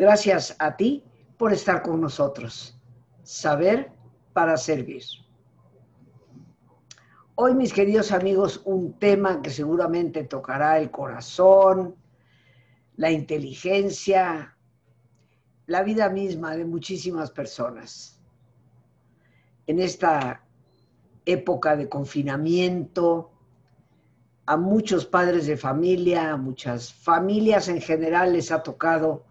Gracias a ti por estar con nosotros. Saber para servir. Hoy, mis queridos amigos, un tema que seguramente tocará el corazón, la inteligencia, la vida misma de muchísimas personas. En esta época de confinamiento, a muchos padres de familia, a muchas familias en general les ha tocado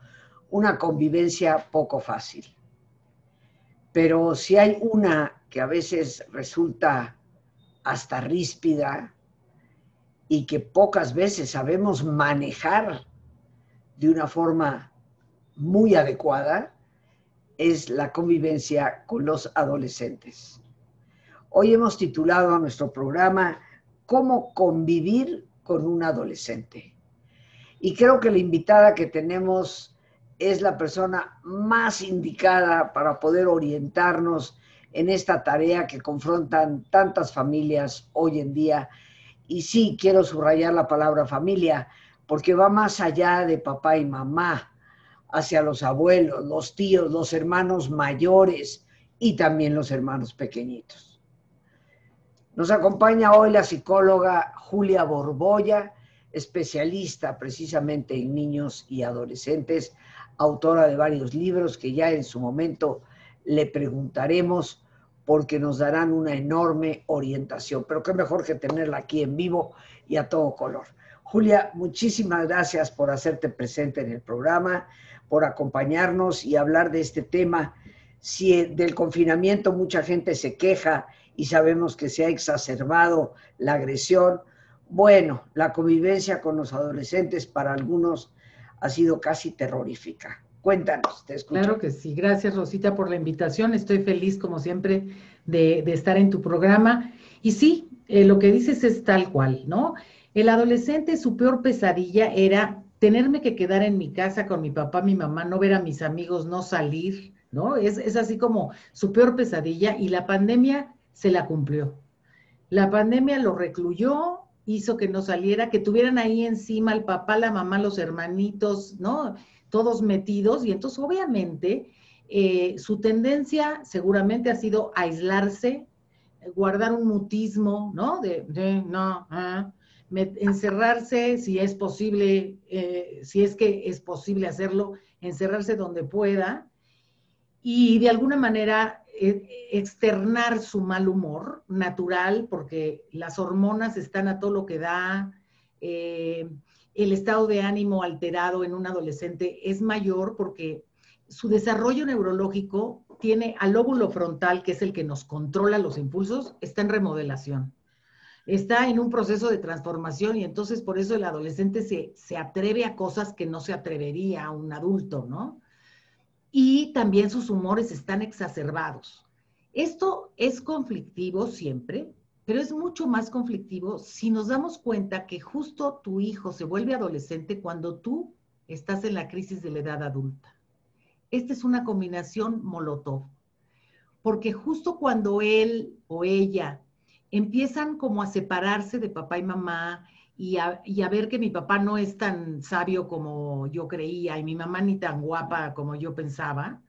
una convivencia poco fácil. Pero si hay una que a veces resulta hasta ríspida y que pocas veces sabemos manejar de una forma muy adecuada, es la convivencia con los adolescentes. Hoy hemos titulado a nuestro programa cómo convivir con un adolescente. Y creo que la invitada que tenemos es la persona más indicada para poder orientarnos en esta tarea que confrontan tantas familias hoy en día. Y sí, quiero subrayar la palabra familia, porque va más allá de papá y mamá, hacia los abuelos, los tíos, los hermanos mayores y también los hermanos pequeñitos. Nos acompaña hoy la psicóloga Julia Borboya, especialista precisamente en niños y adolescentes, autora de varios libros que ya en su momento le preguntaremos porque nos darán una enorme orientación. Pero qué mejor que tenerla aquí en vivo y a todo color. Julia, muchísimas gracias por hacerte presente en el programa, por acompañarnos y hablar de este tema. Si del confinamiento mucha gente se queja y sabemos que se ha exacerbado la agresión. Bueno, la convivencia con los adolescentes para algunos ha sido casi terrorífica. Cuéntanos, te escucho. Claro que sí. Gracias, Rosita, por la invitación. Estoy feliz, como siempre, de, estar en tu programa. Y sí, eh, lo que dices es tal cual, ¿no? El adolescente, su peor pesadilla era tenerme que quedar en mi casa con mi papá, mi mamá, no ver a mis amigos, no salir, ¿no? Es, es así como su peor pesadilla. Y la pandemia se la cumplió. La pandemia lo recluyó, hizo que no saliera, que tuvieran ahí encima el papá, la mamá, los hermanitos, ¿no? Todos metidos. Y entonces, obviamente, eh, su tendencia seguramente ha sido aislarse, guardar un mutismo, ¿no? De, no, ah, encerrarse, si es posible, eh, si es que es posible hacerlo, encerrarse donde pueda. Y de alguna manera externar su mal humor natural, porque las hormonas están a todo lo que da, eh, el estado de ánimo alterado en un adolescente es mayor porque su desarrollo neurológico tiene al lóbulo frontal, que es el que nos controla los impulsos, está en remodelación. Está en un proceso de transformación y entonces por eso el adolescente se, se atreve a cosas que no se atrevería a un adulto, ¿no? Y también sus humores están exacerbados. Esto es conflictivo siempre, pero es mucho más conflictivo si nos damos cuenta que justo tu hijo se vuelve adolescente cuando tú estás en la crisis de la edad adulta. Esta es una combinación molotov, porque justo cuando él o ella empiezan como a separarse de papá y mamá y a, ver que mi papá no es tan sabio como yo creía y mi mamá ni tan guapa como yo pensaba,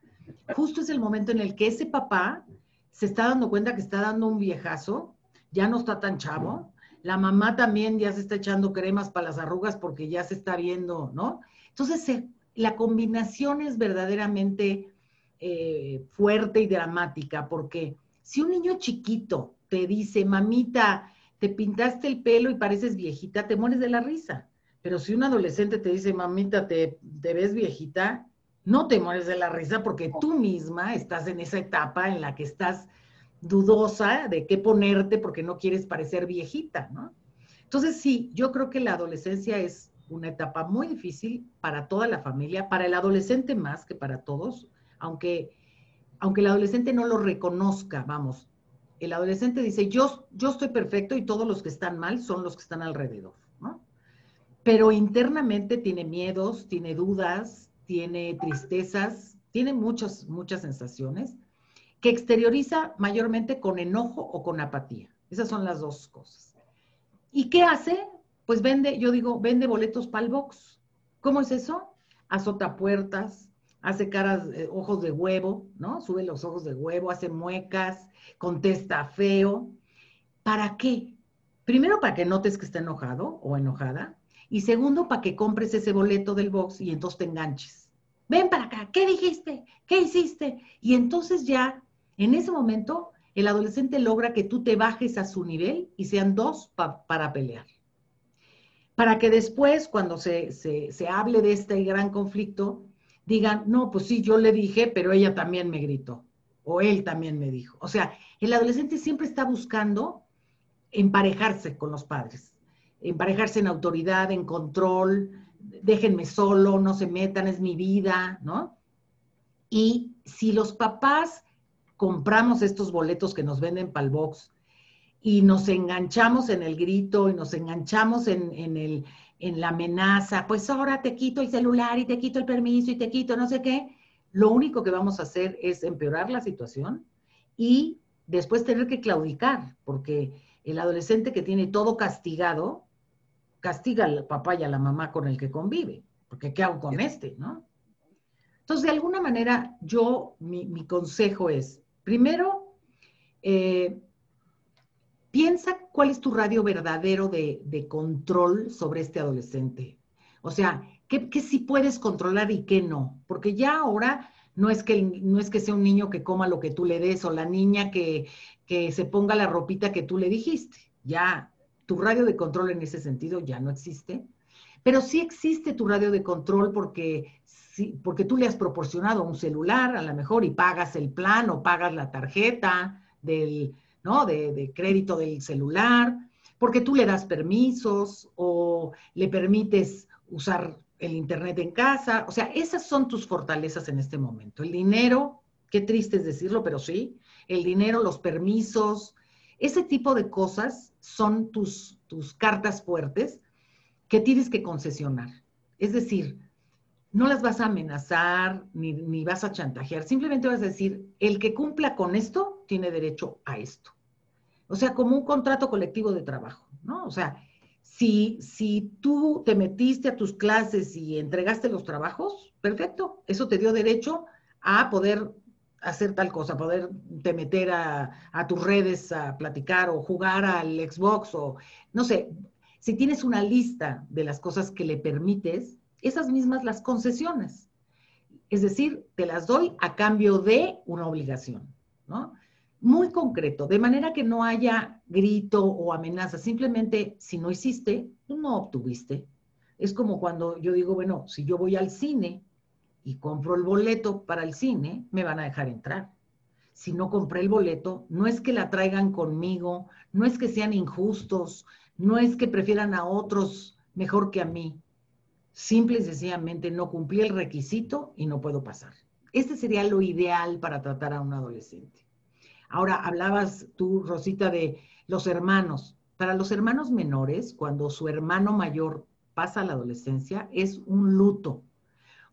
justo es el momento en el que ese papá se está dando cuenta que está dando un viejazo, ya no está tan chavo, la mamá también ya se está echando cremas para las arrugas porque ya se está viendo, ¿no? Entonces, la combinación es verdaderamente eh, fuerte y dramática porque si un niño chiquito te dice, mamita, te pintaste el pelo y pareces viejita, te mueres de la risa. Pero si un adolescente te dice, mamita, te, te ves viejita, no te mueres de la risa porque tú misma estás en esa etapa en la que estás dudosa de qué ponerte porque no quieres parecer viejita, ¿no? Entonces sí, yo creo que la adolescencia es una etapa muy difícil para toda la familia, para el adolescente más que para todos, aunque, aunque el adolescente no lo reconozca, vamos, el adolescente dice, yo, yo estoy perfecto y todos los que están mal son los que están alrededor, ¿no? Pero internamente tiene miedos, tiene dudas, tiene tristezas, tiene muchas, muchas sensaciones que exterioriza mayormente con enojo o con apatía. Esas son las dos cosas. ¿Y qué hace? Pues vende, yo digo, vende boletos para box. ¿Cómo es eso? Azota puertas, hace caras, eh, ojos de huevo, ¿no? Sube los ojos de huevo, hace muecas, contesta feo. ¿Para qué? Primero, para que notes que está enojado o enojada. Y segundo, para que compres ese boleto del box y entonces te enganches. Ven para acá, ¿qué dijiste? ¿Qué hiciste? Y entonces ya, en ese momento, el adolescente logra que tú te bajes a su nivel y sean dos para pelear. Para que después, cuando se, se hable de este gran conflicto, digan, no, pues sí, yo le dije, pero ella también me gritó, o él también me dijo. O sea, el adolescente siempre está buscando emparejarse con los padres, emparejarse en autoridad, en control, déjenme solo, no se metan, es mi vida, ¿no? Y si los papás compramos estos boletos que nos venden para el box y nos enganchamos en el grito y nos enganchamos en, el, en la amenaza, pues ahora te quito el celular y te quito el permiso y te quito no sé qué, lo único que vamos a hacer es empeorar la situación y después tener que claudicar, porque el adolescente que tiene todo castigado, castiga al papá y a la mamá con el que convive, porque ¿qué hago con este, no? Entonces, de alguna manera, yo, mi consejo es, Primero, eh, piensa cuál es tu radio verdadero de, control sobre este adolescente. O sea, ¿qué, sí puedes controlar y qué no? Porque ya ahora no es, que, no es que sea un niño que coma lo que tú le des o la niña que, se ponga la ropita que tú le dijiste. Ya tu radio de control en ese sentido ya no existe. Pero sí existe tu radio de control porque porque tú le has proporcionado un celular a lo mejor y pagas el plan o pagas la tarjeta del, ¿no? de, crédito del celular, porque tú le das permisos o le permites usar el Internet en casa. O sea, esas son tus fortalezas en este momento. El dinero, qué triste es decirlo, pero sí, el dinero, los permisos, ese tipo de cosas son tus, tus cartas fuertes que tienes que concesionar. Es decir, no las vas a amenazar ni, vas a chantajear, simplemente vas a decir, el que cumpla con esto tiene derecho a esto. O sea, como un contrato colectivo de trabajo, ¿no? O sea, si, si tú te metiste a tus clases y entregaste los trabajos, perfecto, eso te dio derecho a poder hacer tal cosa, poder te meter a, a tus redes a platicar o jugar al Xbox o, no sé, si tienes una lista de las cosas que le permites, esas mismas las concesiones. Es decir, te las doy a cambio de una obligación, ¿no? Muy concreto, de manera que no haya grito o amenaza, simplemente si no hiciste, no obtuviste. Es como cuando yo digo, bueno, si yo voy al cine y compro el boleto para el cine, me van a dejar entrar. Si no compré el boleto, no es que la traigan conmigo, no es que sean injustos, no es que prefieran a otros mejor que a mí simple y sencillamente no cumplí el requisito y no puedo pasar. Este sería lo ideal para tratar a un adolescente. Ahora, hablabas tú, Rosita, de los hermanos. Para los hermanos menores, cuando su hermano mayor pasa la adolescencia, es un luto,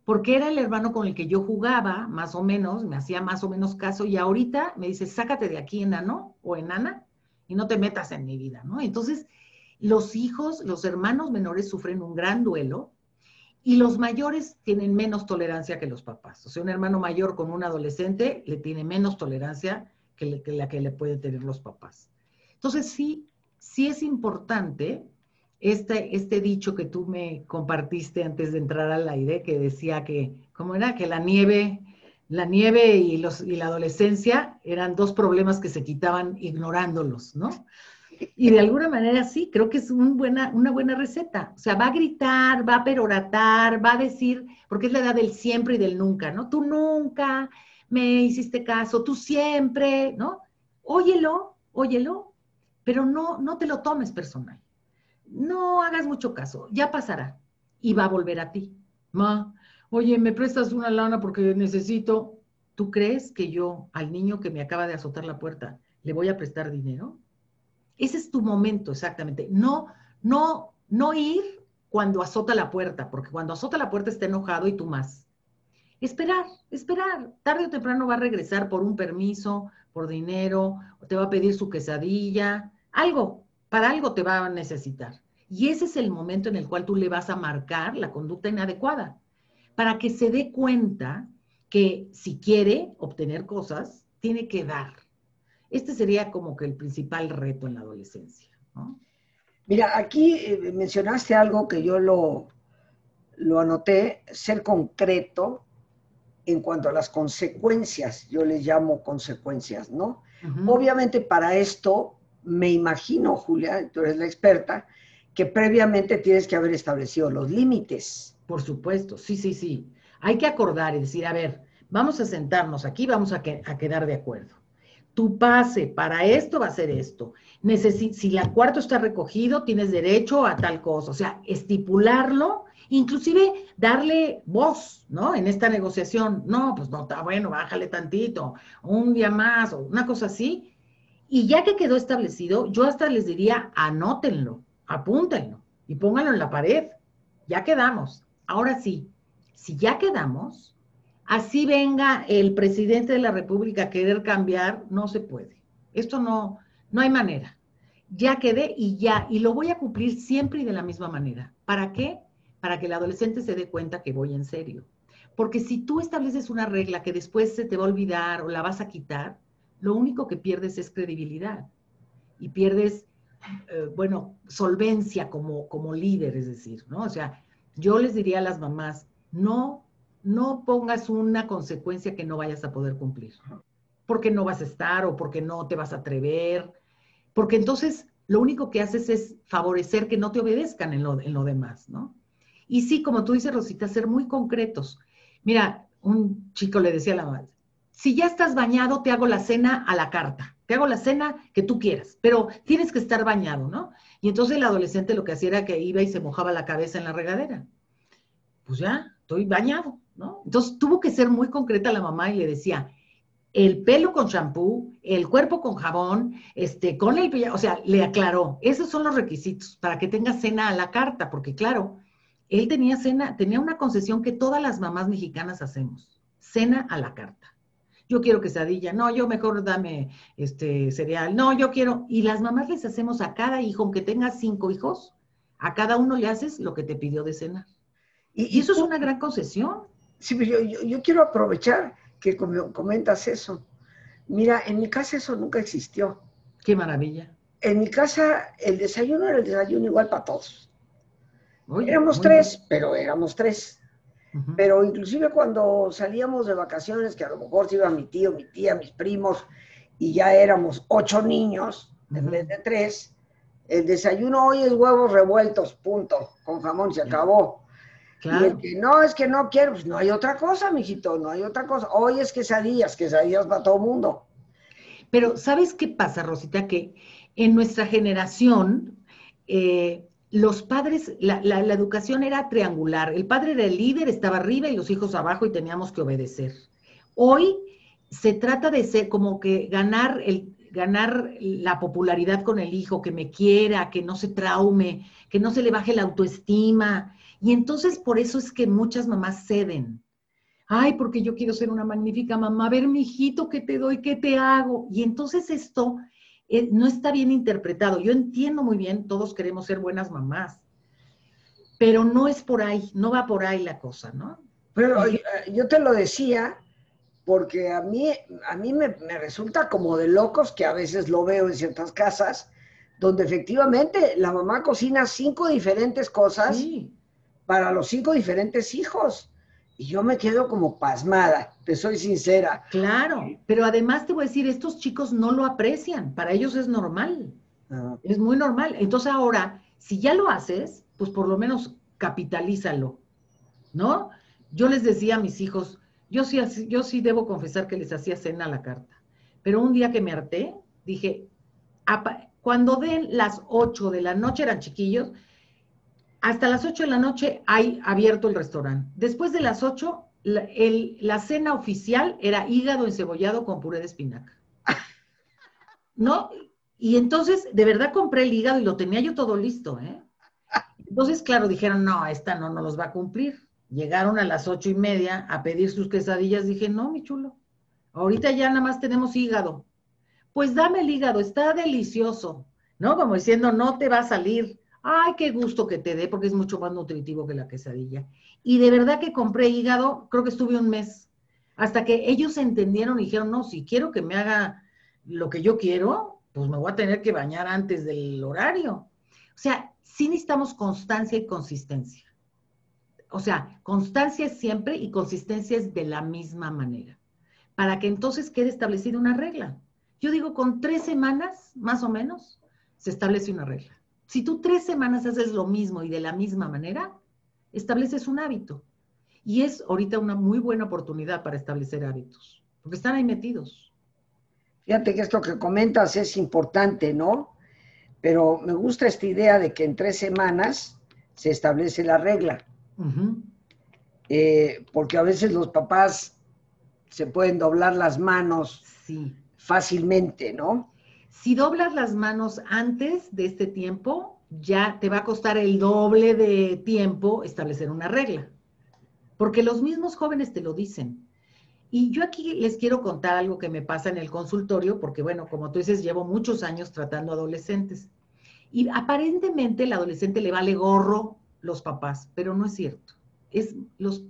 porque era el hermano con el que yo jugaba, más o menos, me hacía más o menos caso, y ahorita me dice, sácate de aquí, enano o enana, y no te metas en mi vida, ¿no? Entonces, los hijos, los hermanos menores sufren un gran duelo, y los mayores tienen menos tolerancia que los papás. O sea, un hermano mayor con un adolescente le tiene menos tolerancia que, la que le pueden tener los papás. Entonces, sí, sí es importante este, este dicho que tú me compartiste antes de entrar al aire, que decía que, ¿cómo era? Que la nieve, la nieve y, los, y la adolescencia eran dos problemas que se quitaban ignorándolos, ¿no? Y de alguna manera sí, creo que es buena, una buena receta. O sea, va a gritar, va a peroratar, va a decir, porque es la edad del siempre y del nunca, ¿no? Tú nunca me hiciste caso, tú siempre, ¿no? Óyelo, óyelo, pero no, no te lo tomes personal. No hagas mucho caso, ya pasará y va a volver a ti. Ma, oye, ¿me prestas una lana porque necesito? ¿Tú crees que yo al niño que me acaba de azotar la puerta le voy a prestar dinero? Ese es tu momento, exactamente. No, no, no ir cuando azota la puerta, porque cuando azota la puerta está enojado y tú más. Esperar, esperar. Tarde o temprano va a regresar por un permiso, por dinero, o te va a pedir su quesadilla, algo, para algo te va a necesitar. Y ese es el momento en el cual tú le vas a marcar la conducta inadecuada, para que se dé cuenta que si quiere obtener cosas, tiene que dar. Este sería como que el principal reto en la adolescencia. Mira, aquí eh, mencionaste algo que yo lo, lo anoté, ser concreto en cuanto a las consecuencias, yo les llamo consecuencias, ¿no? Obviamente para esto, me imagino, Julia, tú eres la experta, que previamente tienes que haber establecido los límites. Por supuesto, sí, sí, sí. Hay que acordar y decir, a ver, vamos a sentarnos aquí, vamos a, a quedar de acuerdo. Tu pase para esto va a ser esto. si la cuarto está recogido, tienes derecho a tal cosa. O sea, estipularlo inclusive darle voz, ¿no? En esta negociación, no, pues no está bueno, bájale tantito, un día más, o una cosa así. Y ya que quedó establecido, yo hasta les diría, anótenlo, apúntenlo y pónganlo en la pared. Ya quedamos. Ahora sí, si ya quedamos, así venga el presidente de la República a querer cambiar, no se puede. Esto no, no hay manera. Ya quedé y ya, y lo voy a cumplir siempre y de la misma manera. ¿Para qué? para que el adolescente se dé cuenta que voy en serio. Porque si tú estableces una regla que después se te va a olvidar o la vas a quitar, lo único que pierdes es credibilidad y pierdes, eh, bueno, solvencia como, como líder, es decir, ¿no? O sea, yo les diría a las mamás, no, no pongas una consecuencia que no vayas a poder cumplir, porque no vas a estar o porque no te vas a atrever, porque entonces lo único que haces es favorecer que no te obedezcan en lo, en lo demás, ¿no? Y sí, como tú dices, Rosita, ser muy concretos. Mira, un chico le decía a la madre, si ya estás bañado, te hago la cena a la carta, te hago la cena que tú quieras, pero tienes que estar bañado, ¿no? Y entonces el adolescente lo que hacía era que iba y se mojaba la cabeza en la regadera. Pues ya, estoy bañado, ¿no? Entonces tuvo que ser muy concreta la mamá y le decía, el pelo con champú, el cuerpo con jabón, este, con el o sea, le aclaró, esos son los requisitos para que tenga cena a la carta, porque claro, él tenía cena, tenía una concesión que todas las mamás mexicanas hacemos, cena a la carta. Yo quiero quesadilla, no, yo mejor dame este cereal, no, yo quiero, y las mamás les hacemos a cada hijo, aunque tenga cinco hijos, a cada uno le haces lo que te pidió de cenar. Y, eso es una gran concesión. Sí, pero yo, yo, quiero aprovechar que comentas eso. Mira, en mi casa eso nunca existió. Qué maravilla. En mi casa el desayuno era el desayuno igual para todos éramos tres, pero éramos tres. Pero inclusive cuando salíamos de vacaciones, que a lo mejor se iba mi tío, mi tía, mis primos, y ya éramos ocho niños en vez de tres, el desayuno hoy es huevos revueltos, punto, con jamón, se acabó. Claro. Y el que no, es que no quiero, pues no hay otra cosa, mijito, no hay otra cosa. Hoy es quesadillas, quesadillas para todo mundo. Pero, ¿sabes qué pasa, Rosita? Que en nuestra generación, eh, los padres, la, educación era triangular. El padre era el líder, estaba arriba y los hijos abajo y teníamos que obedecer. Hoy se trata de ser como que ganar, el, ganar la popularidad con el hijo, que me quiera, que no se traume, que no se le baje la autoestima. Y entonces por eso es que muchas mamás ceden. Ay, porque yo quiero ser una magnífica mamá. A ver, mi hijito, ¿qué te doy? ¿Qué te hago? Y entonces esto eh, no está bien interpretado. Yo entiendo muy bien, todos queremos ser buenas mamás, pero no es por ahí, no va por ahí la cosa, ¿no? Pero eh, yo te lo decía porque a mí, a mí me, resulta como de locos que a veces lo veo en ciertas casas, donde efectivamente la mamá cocina cinco diferentes cosas para los cinco diferentes hijos. Y yo me quedo como pasmada, te soy sincera. Claro, pero además te voy a decir, estos chicos no lo aprecian, para ellos es normal, es muy normal. Entonces ahora, si ya lo haces, pues por lo menos capitalízalo, ¿no? Yo les decía a mis hijos, yo sí, yo sí debo confesar que les hacía cena a la carta, pero un día que me harté, dije, cuando den las 8 de la noche, eran chiquillos, hasta las 8 de la noche hay abierto el restaurante. Después de las 8, la, cena oficial era hígado encebollado con puré de espinaca. ¿No? Y entonces, de verdad compré el hígado y lo tenía yo todo listo, ¿eh? Entonces, claro, dijeron, no, esta no nos los va a cumplir. Llegaron a las ocho y media a pedir sus quesadillas. Dije, no, mi chulo, ahorita ya nada más tenemos hígado. Pues dame el hígado, está delicioso, ¿no? Como diciendo, no te va a salir. Ay, qué gusto que te dé, porque es mucho más nutritivo que la quesadilla. Y de verdad que compré hígado, creo que estuve un mes. Hasta que ellos entendieron y dijeron, no, si quiero que me haga lo que yo quiero, pues me voy a tener que bañar antes del horario. O sea, sí necesitamos constancia y consistencia. O sea, constancia es siempre y consistencia es de la misma manera. Para que entonces quede establecida una regla. Yo digo, con tres semanas, más o menos, se establece una regla. Si tú tres semanas haces lo mismo y de la misma manera, estableces un hábito. Y es ahorita una muy buena oportunidad para establecer hábitos, porque están ahí metidos. Fíjate que esto que comentas es importante, ¿no? Pero me gusta esta idea de que en tres semanas se establece la regla. Eh, porque a veces los papás se pueden doblar las manos fácilmente, ¿no? Si doblas las manos antes de este tiempo, ya te va a costar el doble de tiempo establecer una regla. Porque los mismos jóvenes te lo dicen. Y yo aquí les quiero contar algo que me pasa en el consultorio, porque bueno, como tú dices, llevo muchos años tratando adolescentes. Y aparentemente el adolescente le vale gorro los papás, pero no es cierto. Es los,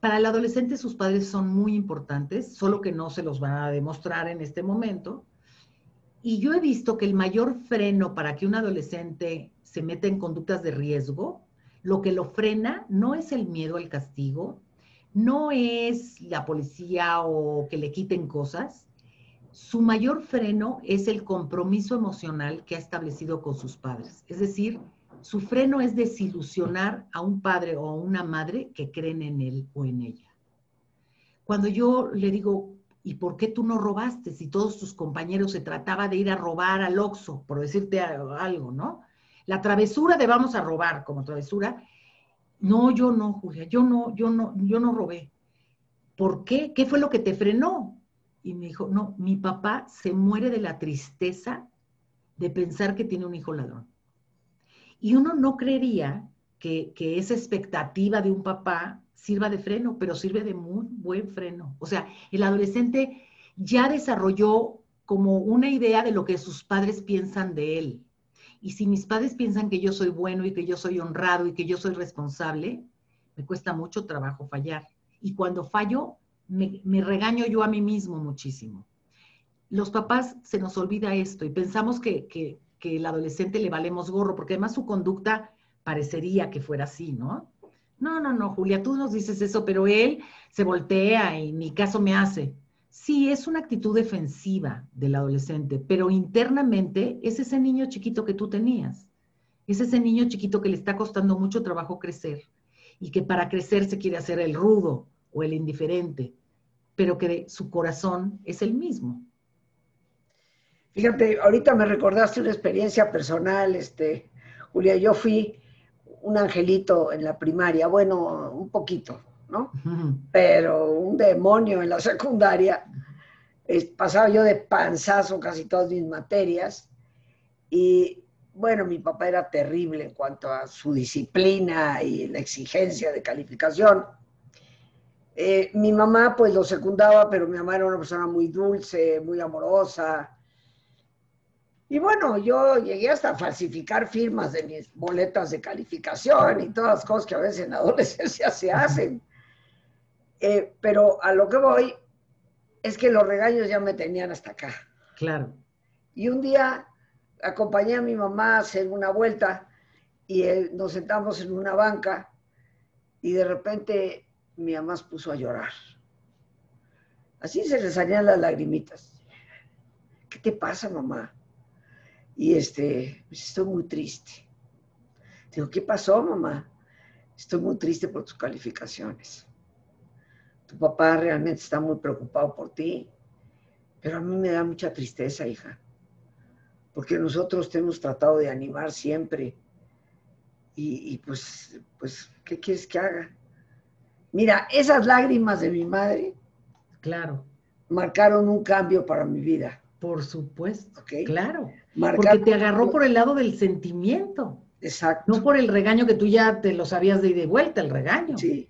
para el adolescente sus padres son muy importantes, solo que no se los van a demostrar en este momento. Y yo he visto que el mayor freno para que un adolescente se meta en conductas de riesgo, lo que lo frena no es el miedo al castigo, no es la policía o que le quiten cosas. Su mayor freno es el compromiso emocional que ha establecido con sus padres. Es decir, su freno es desilusionar a un padre o a una madre que creen en él o en ella. Cuando yo le digo, ¿y por qué tú no robaste si todos tus compañeros se trataba de ir a robar al Oxxo, por decirte algo, ¿no? La travesura de vamos a robar como travesura. No, yo no, Julia, yo no, yo no, yo no robé. ¿Por qué? ¿Qué fue lo que te frenó? Y me dijo, no, mi papá se muere de la tristeza de pensar que tiene un hijo ladrón. Y uno no creería que, que esa expectativa de un papá sirva de freno, pero sirve de muy buen freno. O sea, el adolescente ya desarrolló como una idea de lo que sus padres piensan de él. Y si mis padres piensan que yo soy bueno y que yo soy honrado y que yo soy responsable, me cuesta mucho trabajo fallar. Y cuando fallo, me, regaño yo a mí mismo muchísimo. Los papás se nos olvida esto y pensamos que, que, que el adolescente le valemos gorro, porque además su conducta parecería que fuera así, ¿no? No, no, no, Julia, tú nos dices eso, pero él se voltea y ni caso me hace. Sí, es una actitud defensiva del adolescente, pero internamente es ese niño chiquito que tú tenías. Es ese niño chiquito que le está costando mucho trabajo crecer y que para crecer se quiere hacer el rudo o el indiferente, pero que su corazón es el mismo. Fíjate, ahorita me recordaste una experiencia personal, este, Julia, yo fui un angelito en la primaria, bueno, un poquito, ¿no? Pero un demonio en la secundaria. pasaba yo de panzazo casi todas mis materias y bueno, mi papá era terrible en cuanto a su disciplina y la exigencia de calificación. Eh, mi mamá pues lo secundaba, pero mi mamá era una persona muy dulce, muy amorosa, y bueno, yo llegué hasta a falsificar firmas de mis boletas de calificación y todas las cosas que a veces en la adolescencia se hacen. Eh, pero a lo que voy es que los regaños ya me tenían hasta acá. Claro. Y un día acompañé a mi mamá a hacer una vuelta y nos sentamos en una banca y de repente mi mamá se puso a llorar. Así se le salían las lagrimitas. ¿Qué te pasa, mamá? Y este, pues estoy muy triste. Digo, ¿qué pasó, mamá? Estoy muy triste por tus calificaciones. Tu papá realmente está muy preocupado por ti, pero a mí me da mucha tristeza, hija, porque nosotros te hemos tratado de animar siempre. Y, y pues, pues, ¿qué quieres que haga? Mira, esas lágrimas de mi madre, claro, marcaron un cambio para mi vida. Por supuesto, claro. porque te agarró por el lado del sentimiento. Exacto. No por el regaño que tú ya te lo sabías de ir de vuelta, el regaño. Sí.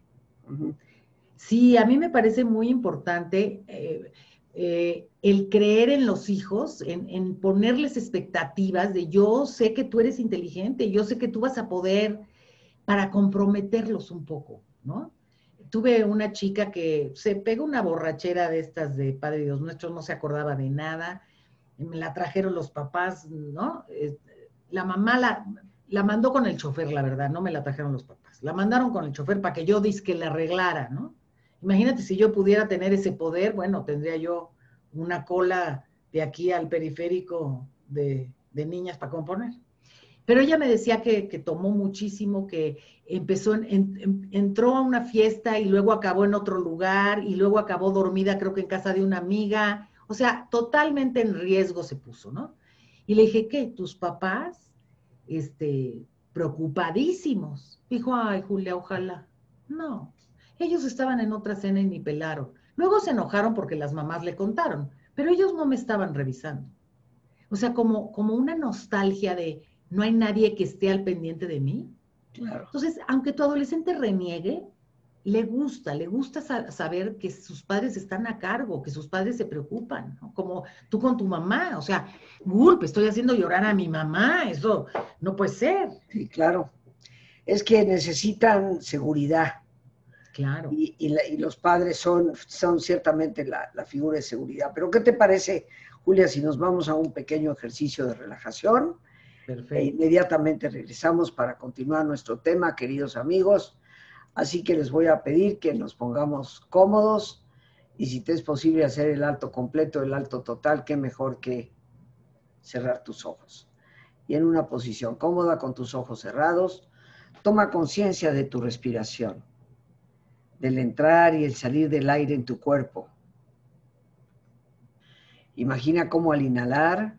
Sí, a mí me parece muy importante eh, eh, el creer en los hijos, en, en, ponerles expectativas de yo sé que tú eres inteligente, yo sé que tú vas a poder para comprometerlos un poco, ¿no? Tuve una chica que se pegó una borrachera de estas de Padre Dios Nuestro, no se acordaba de nada, me la trajeron los papás, ¿no? Eh, la mamá la, la mandó con el chofer, la verdad, no me la trajeron los papás. La mandaron con el chofer para que yo disque la arreglara, ¿no? Imagínate si yo pudiera tener ese poder, bueno, tendría yo una cola de aquí al periférico de, niñas para componer. Pero ella me decía que, tomó muchísimo, que empezó, entró a una fiesta y luego acabó en otro lugar y luego acabó dormida, creo que en casa de una amiga. O sea, totalmente en riesgo se puso, ¿no? Y le dije, ¿qué? ¿Tus papás? Este, preocupadísimos. Dijo, ay, Julia, ojalá. No, ellos estaban en otra cena y ni pelaron. Luego se enojaron porque las mamás le contaron, pero ellos no me estaban revisando. O sea, como, como una nostalgia de no hay nadie que esté al pendiente de mí. Claro. Entonces, aunque tu adolescente reniegue, le gusta, le gusta saber que sus padres están a cargo, que sus padres se preocupan, como tú con tu mamá, o sea, gulp, estoy haciendo llorar a mi mamá, eso no puede ser. Sí, claro. Es que necesitan seguridad. Claro. Y, los padres son, son ciertamente la, figura de seguridad. Pero ¿qué te parece, Julia, si nos vamos a un pequeño ejercicio de relajación? Perfecto. E inmediatamente regresamos para continuar nuestro tema, queridos amigos. Así que les voy a pedir que nos pongamos cómodos y si te es posible hacer el alto completo, el alto total, qué mejor que cerrar tus ojos. Y en una posición cómoda con tus ojos cerrados, toma conciencia de tu respiración del entrar y el salir del aire en tu cuerpo. Imagina cómo al inhalar,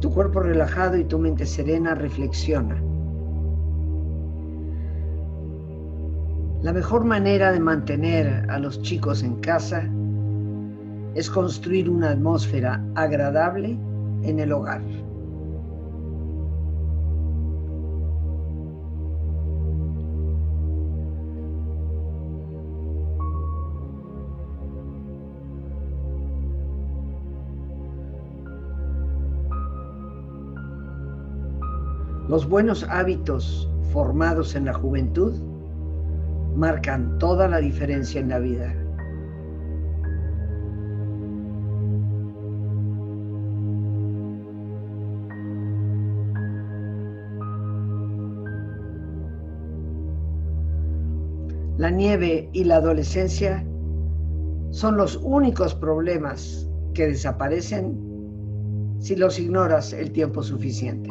Tu cuerpo relajado y tu mente serena, reflexiona. La mejor manera de mantener a los chicos en casa es construir una atmósfera agradable en el hogar. Los buenos hábitos formados en la juventud marcan toda la diferencia en la vida. La nieve y la adolescencia son los únicos problemas que desaparecen si los ignoras el tiempo suficiente.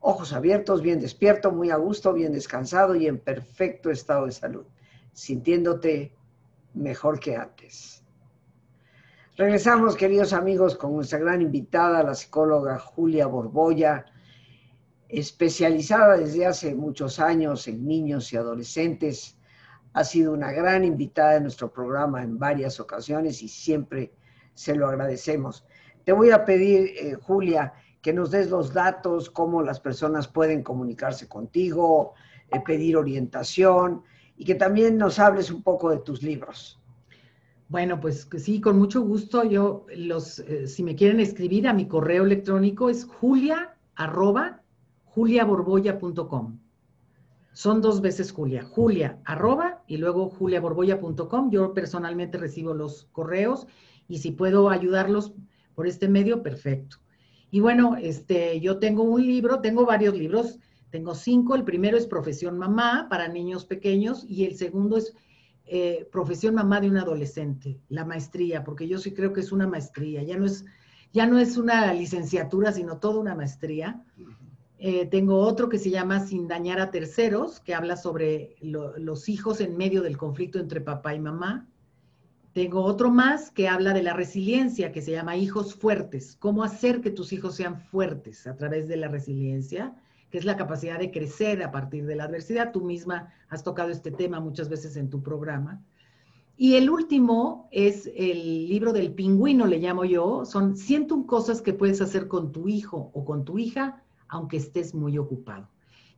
ojos abiertos, bien despierto, muy a gusto, bien descansado y en perfecto estado de salud, sintiéndote mejor que antes. Regresamos, queridos amigos, con nuestra gran invitada, la psicóloga Julia Borboya, especializada desde hace muchos años en niños y adolescentes. Ha sido una gran invitada en nuestro programa en varias ocasiones y siempre se lo agradecemos. Te voy a pedir, eh, Julia, que nos des los datos, cómo las personas pueden comunicarse contigo, eh, pedir orientación y que también nos hables un poco de tus libros. Bueno, pues sí, con mucho gusto. Yo los, eh, si me quieren escribir a mi correo electrónico es julia arroba juliaborboya.com. Son dos veces Julia. Julia arroba y luego juliaborboya.com. Yo personalmente recibo los correos y si puedo ayudarlos por este medio, perfecto. Y bueno, este, yo tengo un libro, tengo varios libros, tengo cinco. El primero es Profesión Mamá para niños pequeños y el segundo es eh, Profesión Mamá de un adolescente, la maestría, porque yo sí creo que es una maestría, ya no es, ya no es una licenciatura, sino toda una maestría. Eh, tengo otro que se llama Sin dañar a terceros, que habla sobre los hijos en medio del conflicto entre papá y mamá. Tengo otro más que habla de la resiliencia, que se llama Hijos Fuertes, cómo hacer que tus hijos sean fuertes a través de la resiliencia, que es la capacidad de crecer a partir de la adversidad. Tú misma has tocado este tema muchas veces en tu programa. Y el último es el libro del pingüino, le llamo yo. Son 101 cosas que puedes hacer con tu hijo o con tu hija aunque estés muy ocupado.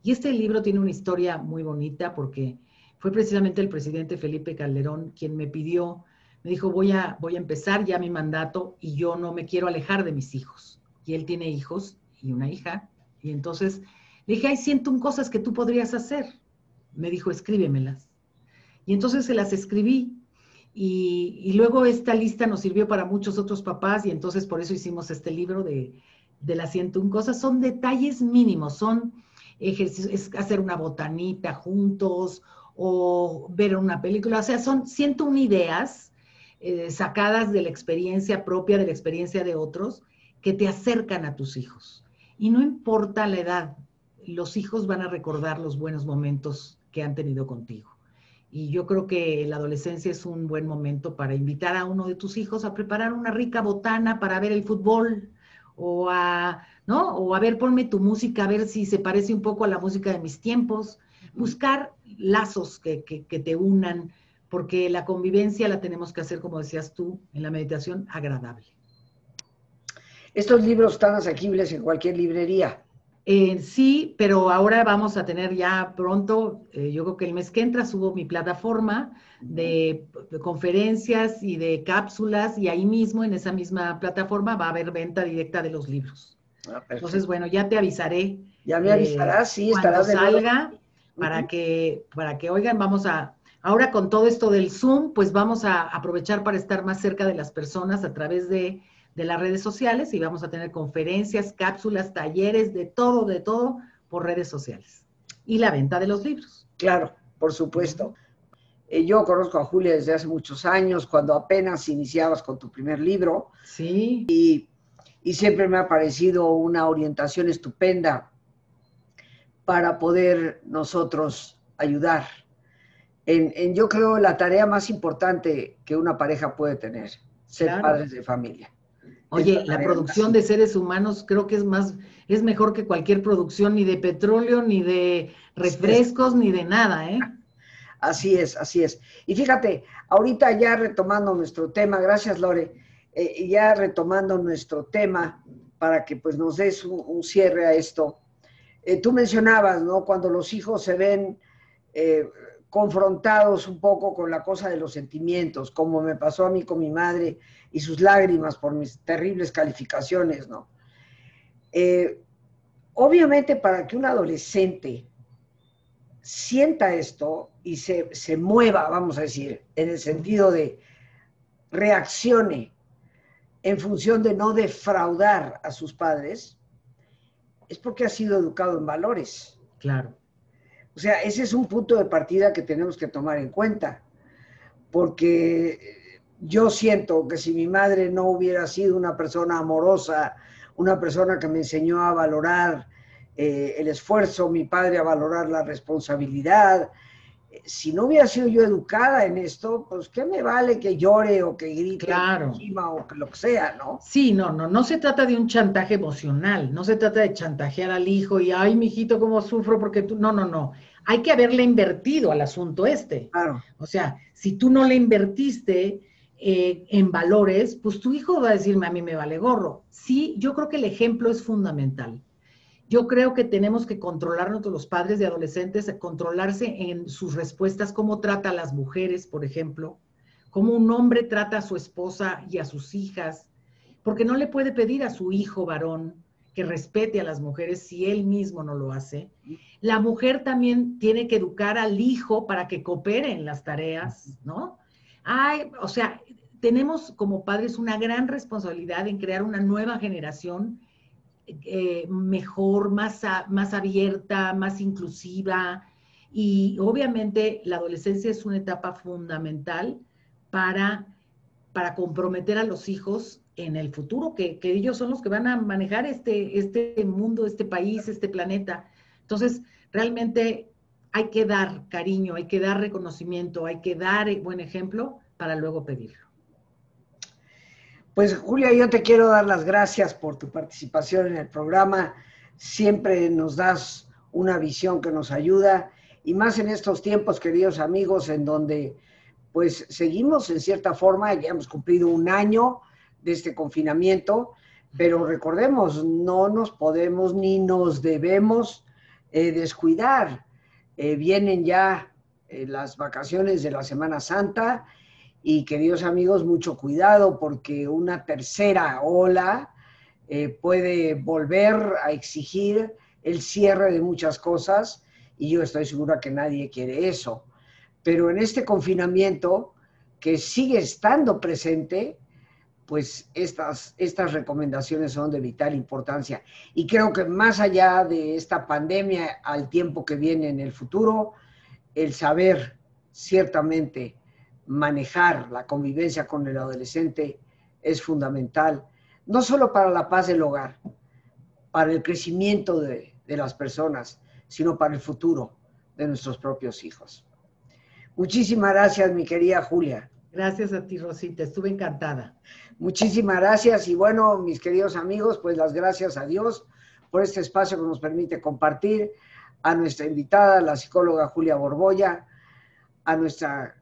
Y este libro tiene una historia muy bonita porque fue precisamente el presidente Felipe Calderón quien me pidió, me dijo, voy a, voy a empezar ya mi mandato y yo no me quiero alejar de mis hijos. Y él tiene hijos y una hija. Y entonces le dije, hay 101 cosas que tú podrías hacer. Me dijo, escríbemelas. Y entonces se las escribí. Y, y, luego esta lista nos sirvió para muchos otros papás y entonces por eso hicimos este libro de de las 101 cosas son detalles mínimos, son ejercicios, hacer una botanita juntos o ver una película, o sea, son 101 ideas eh, sacadas de la experiencia propia, de la experiencia de otros, que te acercan a tus hijos. Y no importa la edad, los hijos van a recordar los buenos momentos que han tenido contigo. Y yo creo que la adolescencia es un buen momento para invitar a uno de tus hijos a preparar una rica botana para ver el fútbol, o a, ¿no? O a ver, ponme tu música, a ver si se parece un poco a la música de mis tiempos. Buscar lazos que, que, que te unan, porque la convivencia la tenemos que hacer, como decías tú, en la meditación agradable. Estos libros están asequibles en cualquier librería. Eh, sí, pero ahora vamos a tener ya pronto, eh, yo creo que el mes que entra subo mi plataforma de, conferencias y de cápsulas y ahí mismo, en esa misma plataforma, va a haber venta directa de los libros. Ah, Entonces, bueno, ya te avisaré. Ya me avisarás, sí, estará salga para que, para que oigan, vamos a, ahora con todo esto del Zoom, pues vamos a aprovechar para estar más cerca de las personas a través de de las redes sociales y vamos a tener conferencias, cápsulas, talleres, de todo, de todo por redes sociales. Y la venta de los libros. Claro, por supuesto. Eh, yo conozco a Julia desde hace muchos años, cuando apenas iniciabas con tu primer libro. Sí. Y, siempre me ha parecido una orientación estupenda para poder nosotros ayudar en, en, yo creo, la tarea más importante que una pareja puede tener, ser padres de familia. Oye, la producción de seres humanos creo que es más, es mejor que cualquier producción ni de petróleo, ni de refrescos, ni de nada, ¿eh? Así es, así es. Y fíjate, ahorita ya retomando nuestro tema, gracias Lore, eh, ya retomando nuestro tema para que pues nos des un, cierre a esto. Eh, tú mencionabas, ¿no? Cuando los hijos se ven eh, confrontados un poco con la cosa de los sentimientos, como me pasó a mí con mi madre y sus lágrimas por mis terribles calificaciones, ¿no? Eh, obviamente para que un adolescente sienta esto y se, se, mueva, vamos a decir, en el sentido de reaccione en función de no defraudar a sus padres, es porque ha sido educado en valores. Claro. O sea, ese es un punto de partida que tenemos que tomar en cuenta, porque yo siento que si mi madre no hubiera sido una persona amorosa, una persona que me enseñó a valorar eh, el esfuerzo, mi padre a valorar la responsabilidad, si no hubiera sido yo educada en esto, pues qué me vale que llore o que grite encima o que lo que sea, ¿no? Sí, no, no, no se trata de un chantaje emocional, no se trata de chantajear al hijo y ay, mijito, cómo sufro porque tú, no, no, no. Hay que haberle invertido al asunto este. Claro. O sea, si tú no le invertiste, eh, en valores, pues tu hijo va a decirme a mí me vale gorro. Sí, yo creo que el ejemplo es fundamental. Yo creo que tenemos que controlarnos los padres de adolescentes, controlarse en sus respuestas, cómo trata a las mujeres, por ejemplo, cómo un hombre trata a su esposa y a sus hijas, porque no le puede pedir a su hijo varón que respete a las mujeres si él mismo no lo hace. La mujer también tiene que educar al hijo para que coopere en las tareas, ¿no? Hay, o sea, tenemos como padres una gran responsabilidad en crear una nueva generación eh, mejor, más, más abierta, más inclusiva. Y obviamente la adolescencia es una etapa fundamental para, para comprometer a los hijos en el futuro, que, que, ellos son los que van a manejar este, este mundo, este país, este planeta. Entonces, realmente hay que dar cariño, hay que dar reconocimiento, hay que dar buen ejemplo para luego pedirlo. Pues Julia, yo te quiero dar las gracias por tu participación en el programa. Siempre nos das una visión que nos ayuda y más en estos tiempos, queridos amigos, en donde pues seguimos en cierta forma, ya hemos cumplido un año de este confinamiento, pero recordemos, no nos podemos ni nos debemos eh, descuidar. Eh, vienen ya eh, las vacaciones de la Semana Santa y queridos amigos, mucho cuidado porque una tercera ola eh, puede volver a exigir el cierre de muchas cosas y yo estoy segura que nadie quiere eso. Pero en este confinamiento que sigue estando presente, pues estas, estas recomendaciones son de vital importancia. Y creo que más allá de esta pandemia, al tiempo que viene en el futuro, el saber ciertamente manejar la convivencia con el adolescente es fundamental, no solo para la paz del hogar, para el crecimiento de, las personas, sino para el futuro de nuestros propios hijos. Muchísimas gracias, mi querida Julia. Gracias a ti, Rosita, estuve encantada. Muchísimas gracias y bueno, mis queridos amigos, pues las gracias a Dios por este espacio que nos permite compartir, a nuestra invitada, la psicóloga Julia Borboya, a nuestra